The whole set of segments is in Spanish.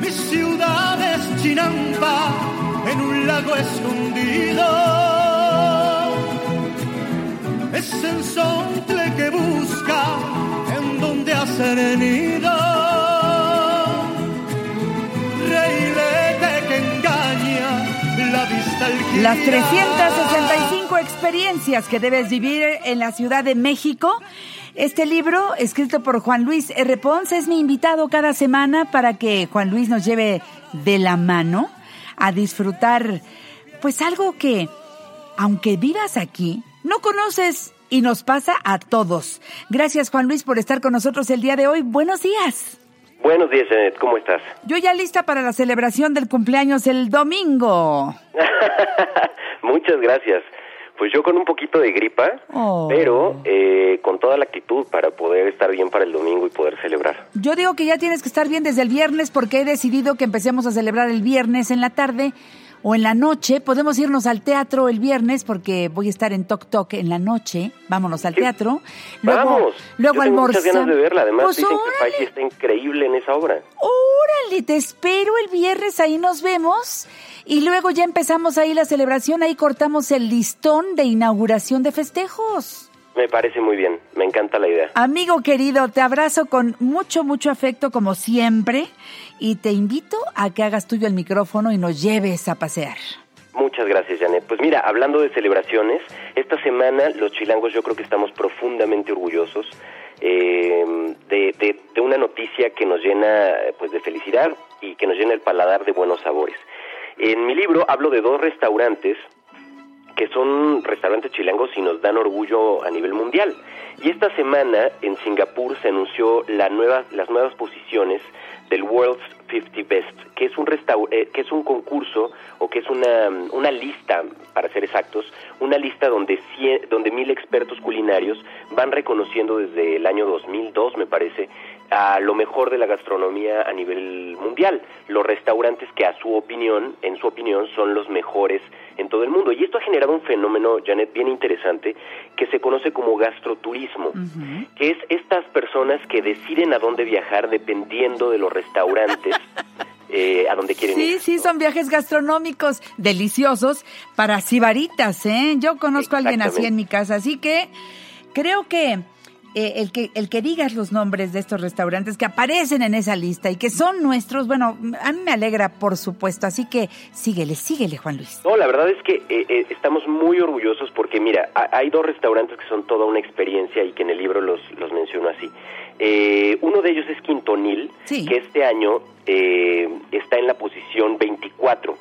Mi ciudad es Chinampa, en un lago escondido. Es Sontle que busca en donde hacer nido. Reirete que engaña la vista al Las girar. 365 experiencias que debes vivir en la Ciudad de México. Este libro, escrito por Juan Luis R. Pons, es mi invitado cada semana para que Juan Luis nos lleve de la mano a disfrutar, pues algo que, aunque vivas aquí, no conoces y nos pasa a todos. Gracias Juan Luis por estar con nosotros el día de hoy. Buenos días. Buenos días, Janet, ¿cómo estás? Yo ya lista para la celebración del cumpleaños el domingo. Muchas gracias. Pues yo con un poquito de gripa, Oh. pero eh, con toda la actitud para poder estar bien para el domingo y poder celebrar. Yo digo que ya tienes que estar bien desde el viernes porque he decidido que empecemos a celebrar el viernes en la tarde o en la noche. Podemos irnos al teatro el viernes porque voy a estar en Tok Tok en la noche. Vámonos al Sí. teatro. Vamos, luego yo tengo muchas ganas de verla. Además Pues dicen que órale, Faye está increíble en esa obra. Órale, te espero el viernes, ahí nos vemos. Y luego ya empezamos ahí la celebración, ahí cortamos el listón de inauguración de festejos. Me parece muy bien, me encanta la idea. Amigo querido, te abrazo con mucho, mucho afecto como siempre y te invito a que hagas tuyo el micrófono y nos lleves a pasear. Muchas gracias, Janet. Pues mira, hablando de celebraciones, esta semana los chilangos yo creo que estamos profundamente orgullosos eh, de, de- una noticia que nos llena pues de felicidad y que nos llena el paladar de buenos sabores. En mi libro hablo de dos restaurantes que son restaurantes chilangos y nos dan orgullo a nivel mundial. Y esta semana en Singapur se anunció la nueva, las nuevas posiciones del World's 50 Best, que es un eh, que es un concurso o que es una, una lista, para ser exactos, una lista donde cien- donde mil expertos culinarios van reconociendo desde el año 2002, me parece, a lo mejor de la gastronomía a nivel mundial, los restaurantes que a su opinión, en su opinión, son los mejores en todo el mundo. Y esto ha generado un fenómeno, Janet, bien interesante, que se conoce como gastroturismo, que es estas personas que deciden a dónde viajar dependiendo de los restaurantes eh, a donde quieren Sí, ir. sí, son viajes gastronómicos deliciosos para sibaritas, ¿eh? Yo conozco a alguien así en mi casa, así que creo que eh, el que el que digas los nombres de estos restaurantes que aparecen en esa lista y que son nuestros, bueno, a mí me alegra, por supuesto, así que síguele, síguele, Juan Luis. No, la verdad es que eh, eh, estamos muy orgullosos porque, mira, ha- hay dos restaurantes que son toda una experiencia y que en el libro los, los menciono así. Eh, uno de ellos es Quintonil, Sí. que este año eh, está en la posición 24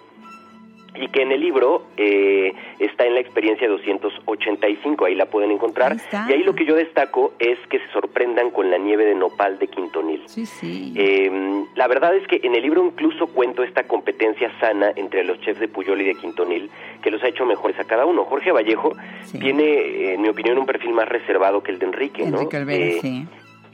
y que en el libro eh, está en la experiencia 285, ahí la pueden encontrar. Ahí. Y ahí lo que yo destaco es que se sorprendan con la nieve de nopal de Quintonil. Sí, sí. Eh, la verdad es que en el libro incluso cuento esta competencia sana entre los chefs de Puyol y de Quintonil, que los ha hecho mejores a cada uno. Jorge Vallejo Sí. tiene, en mi opinión, un perfil más reservado que el de Enrique, ¿no? Enrique Alvarez, Eh, sí.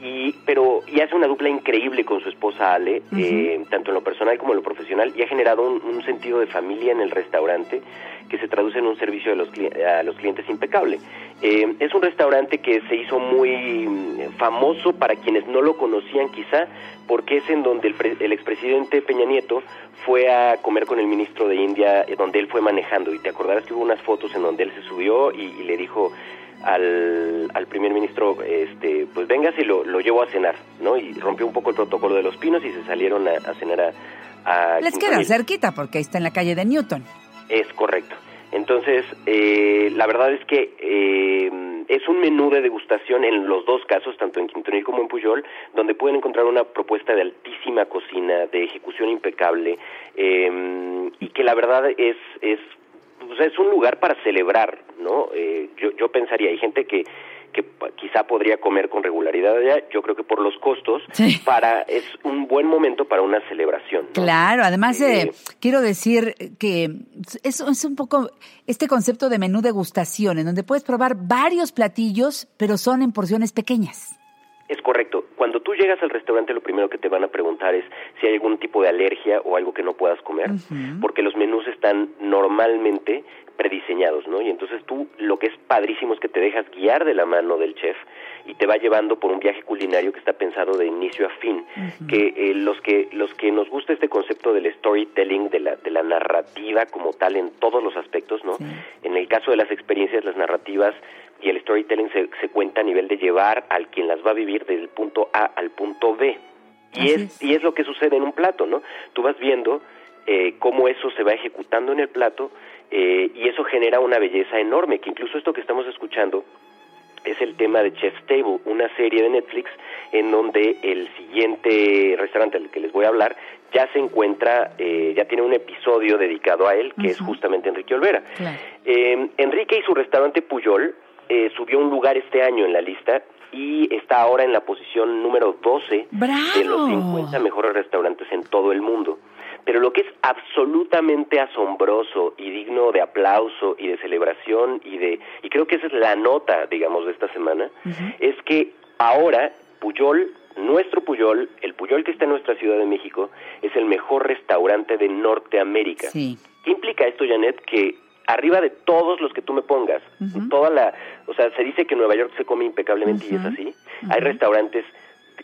Y, pero y hace una dupla increíble con su esposa Ale, eh, tanto en lo personal como en lo profesional, y ha generado un, un sentido de familia en el restaurante que se traduce en un servicio de los a los clientes impecable. Eh, es un restaurante que se hizo muy mm, famoso para quienes no lo conocían quizá, porque es en donde el, el expresidente Peña Nieto fue a comer con el ministro de India, eh, donde él fue manejando, y te acordarás que hubo unas fotos en donde él se subió y, y le dijo al, al primer ministro, este, pues véngase y lo, lo llevo a cenar, ¿no? Y rompió un poco el protocolo de los pinos y se salieron a, a cenar a... a Les queda cerquita porque ahí está en la calle de Newton. Es correcto. Entonces, eh, la verdad es que eh, es un menú de degustación en los dos casos, tanto en Quintonil como en Puyol, donde pueden encontrar una propuesta de altísima cocina, de ejecución impecable, eh, y que la verdad es, es, pues es un lugar para celebrar, ¿no? Eh, yo, yo pensaría, hay gente que que quizá podría comer con regularidad allá, yo creo que por los costos, Sí. para es un buen momento para una celebración. ¿no? Claro, además eh, Eh, quiero decir que es, es un poco este concepto de menú degustación, en donde puedes probar varios platillos, pero son en porciones pequeñas. Es correcto. Cuando tú llegas al restaurante, lo primero que te van a preguntar es si hay algún tipo de alergia o algo que no puedas comer, porque los menús están normalmente prediseñados, ¿no? Y entonces tú lo que es padrísimo es que te dejas guiar de la mano del chef y te va llevando por un viaje culinario que está pensado de inicio a fin. Que eh, los que los que nos gusta este concepto del storytelling, de la de la narrativa como tal en todos los aspectos, ¿no? En el caso de las experiencias, las narrativas y el storytelling se, se cuenta a nivel de llevar al quien las va a vivir desde el punto A al punto B. Y es, y es lo que sucede en un plato, ¿no? Tú vas viendo eh, cómo eso se va ejecutando en el plato eh, y eso genera una belleza enorme, que incluso esto que estamos escuchando es el tema de Chef's Table, una serie de Netflix en donde el siguiente restaurante al que les voy a hablar ya se encuentra, eh, ya tiene un episodio dedicado a él, que es justamente Enrique Olvera. Eh, Enrique y su restaurante Puyol eh, subió un lugar este año en la lista y está ahora en la posición número 12 de los 50 mejores restaurantes en todo el mundo. Pero lo que es absolutamente asombroso y digno de aplauso y de celebración y de y creo que esa es la nota, digamos, de esta semana, es que ahora Puyol, nuestro Puyol, el Puyol que está en nuestra Ciudad de México, es el mejor restaurante de Norteamérica. ¿Qué implica esto, Janet? Que arriba de todos los que tú me pongas, toda la, o sea, se dice que Nueva York se come impecablemente y es así. Hay restaurantes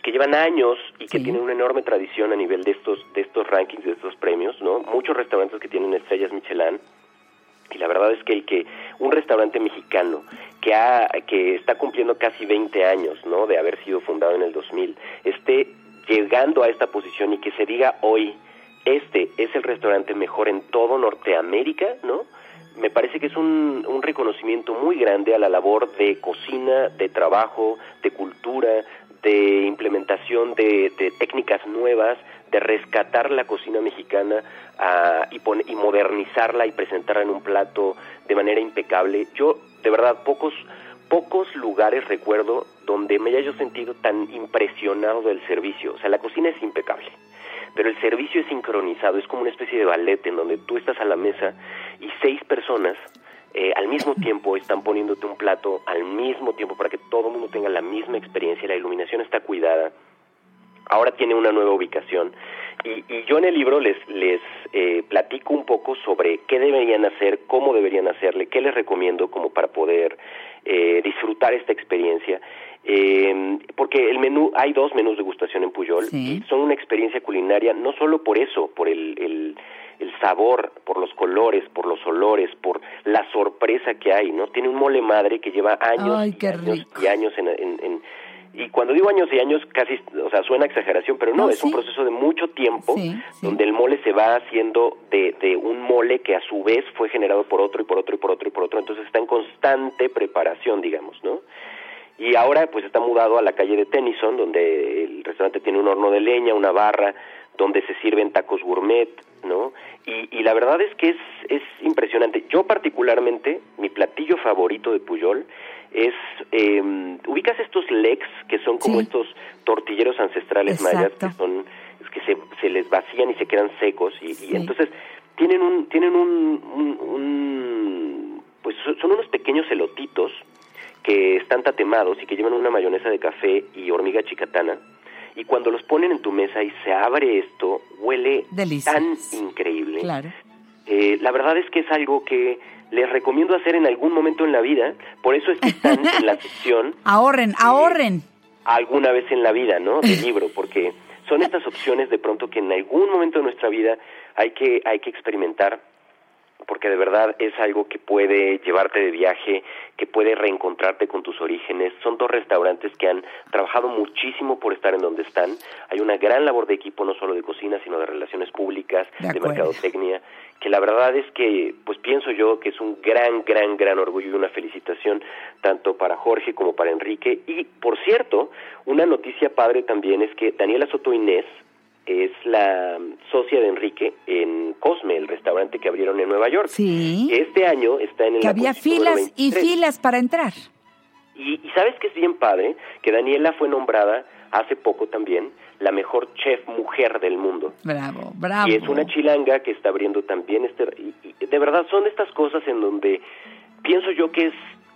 que llevan años y que tienen una enorme tradición a nivel de estos de estos rankings, de estos premios, ¿no? Muchos restaurantes que tienen estrellas Michelin y la verdad es que el que un restaurante mexicano que ha que está cumpliendo casi 20 años, ¿no? de haber sido fundado en el 2000, esté llegando a esta posición y que se diga hoy este es el restaurante mejor en todo Norteamérica, ¿no? Me parece que es un, reconocimiento muy grande a la labor de cocina, de trabajo, de cultura, de implementación de, de técnicas nuevas, de rescatar la cocina mexicana uh, y, pon, y modernizarla y presentarla en un plato de manera impecable. Yo, de verdad, pocos pocos lugares recuerdo donde me haya yo sentido tan impresionado del servicio. O sea, la cocina es impecable pero el servicio es sincronizado, es como una especie de ballet en donde tú estás a la mesa y seis personas eh, al mismo tiempo están poniéndote un plato al mismo tiempo para que todo el mundo tenga la misma experiencia, la iluminación está cuidada. Ahora tiene una nueva ubicación y, y yo en el libro les, les eh, platico un poco sobre qué deberían hacer, cómo deberían hacerle, qué les recomiendo como para poder eh, disfrutar esta experiencia. Eh, porque el menú, hay dos menús de gustación en Puyol y son una experiencia culinaria no solo por eso, por el, el, el, sabor, por los colores, por los olores, por la sorpresa que hay, ¿no? Tiene un mole madre que lleva años, Ay, y, años y años en, en, en y cuando digo años y años, casi, o sea, suena exageración, pero no, No, es sí. un proceso de mucho tiempo Sí, sí. donde el mole se va haciendo de, de un mole que a su vez fue generado por otro y por otro y por otro y por otro, entonces está en constante preparación, digamos, ¿no? Y ahora pues está mudado a la calle de Tennyson, donde el restaurante tiene un horno de leña, una barra, donde se sirven tacos gourmet, ¿no? Y, y la verdad es que es, es impresionante. Yo particularmente, mi platillo favorito de Puyol es, eh, ubicas estos legs, que son como Sí. estos tortilleros ancestrales mayas, Exacto. que son, que se, se les vacían y se quedan secos, y, y entonces tienen un, tienen un, un- un- pues son unos pequeños elotitos, que están tatemados y que llevan una mayonesa de café y hormiga chicatana. Y cuando los ponen en tu mesa y se abre esto, huele tan increíble. Claro. Eh, la verdad es que es algo que les recomiendo hacer en algún momento en la vida. Por eso es que están en la sección Ahorren, ahorren. alguna vez en la vida, ¿no? Del libro, porque son estas opciones de pronto que en algún momento de nuestra vida hay que hay que experimentar porque de verdad es algo que puede llevarte de viaje, que puede reencontrarte con tus orígenes. Son dos restaurantes que han trabajado muchísimo por estar en donde están. Hay una gran labor de equipo, no solo de cocina, sino de relaciones públicas, De mercadotecnia, que la verdad es que, pues pienso yo que es un gran, gran, gran orgullo y una felicitación tanto para Jorge como para Enrique. Y, por cierto, una noticia padre también es que Daniela Soto Inés, es la socia de Enrique en Cosme, el restaurante que abrieron en Nueva York. Sí. Este año está en el Que había filas y filas para entrar. Y, y sabes que es bien padre que Daniela fue nombrada hace poco también la mejor chef mujer del mundo. Bravo, bravo. Y es una chilanga que está abriendo también este... Y, y de verdad son estas cosas en donde pienso yo que es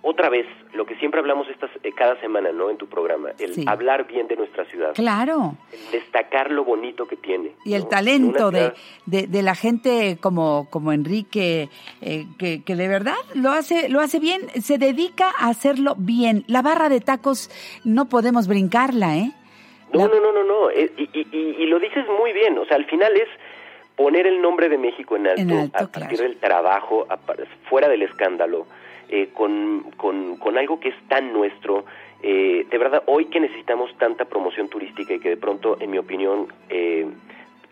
otra vez, lo que siempre hablamos estas, eh, cada semana, ¿no? En tu programa, el hablar bien de nuestra ciudad. Claro. destacar lo bonito que tiene. Y el talento de, de, la gente como, como Enrique, eh, que, que, de verdad lo hace, lo hace bien, se dedica a hacerlo bien. La barra de tacos no podemos brincarla, ¿eh? No, no, no, no, no. Eh, y, y, lo dices muy bien. O sea, al final es poner el nombre de México en alto, a partir del trabajo, fuera del escándalo eh, con, con, algo que es tan nuestro. Eh, de verdad, hoy que necesitamos tanta promoción turística y que de pronto, en mi opinión, eh,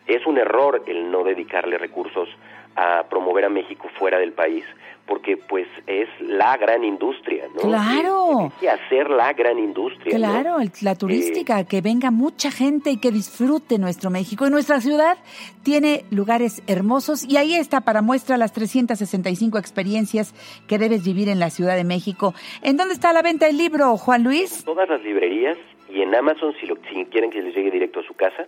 es un error el no dedicarle recursos a promover a México fuera del país, porque pues es la gran industria, ¿no? Claro. que hacer la gran industria. Claro, la turística, que venga mucha gente y que disfrute nuestro México. Y nuestra ciudad tiene lugares hermosos y ahí está para muestra las 365 experiencias que debes vivir en la Ciudad de México. ¿En dónde está la venta del libro, Juan Luis? todas las librerías y en Amazon si, lo, si quieren que les llegue directo a su casa.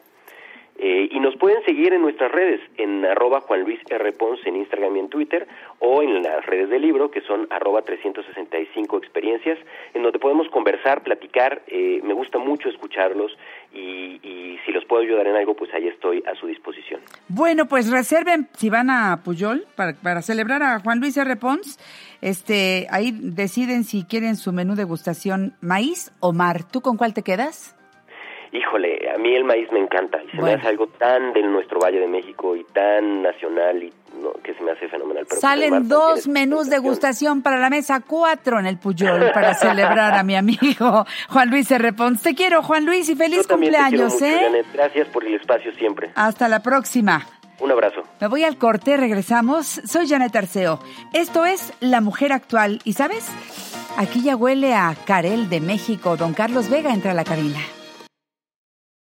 Eh, y nos pueden seguir en nuestras redes, en arroba Juan Luis R. Ponce en Instagram y en Twitter, o en las redes del libro, que son arroba 365 experiencias, en donde podemos conversar, platicar. Eh, me gusta mucho escucharlos y, y, si los puedo ayudar en algo, pues ahí estoy a su disposición. Bueno, pues reserven, si van a Puyol, para, celebrar a Juan Luis R. Pons, este, ahí deciden si quieren su menú degustación maíz o mar. ¿Tú con cuál te quedas? Híjole, a mí el maíz me encanta y se me hace algo tan de nuestro Valle de México y tan nacional y que se me hace fenomenal. Pero pues, Salen dos menús de gustación para la mesa, cuatro en el Puyol para celebrar a mi amigo Juan Luis Pons. Te quiero, Juan Luis, y feliz cumpleaños, ¿eh? Gracias por el espacio siempre. Hasta la próxima. Un abrazo. Me voy al corte, regresamos. Soy Janet Arceo. Esto es La Mujer Actual. ¿Y sabes? Aquí ya huele a Carel de México. Don Carlos Vega entra a la cabina.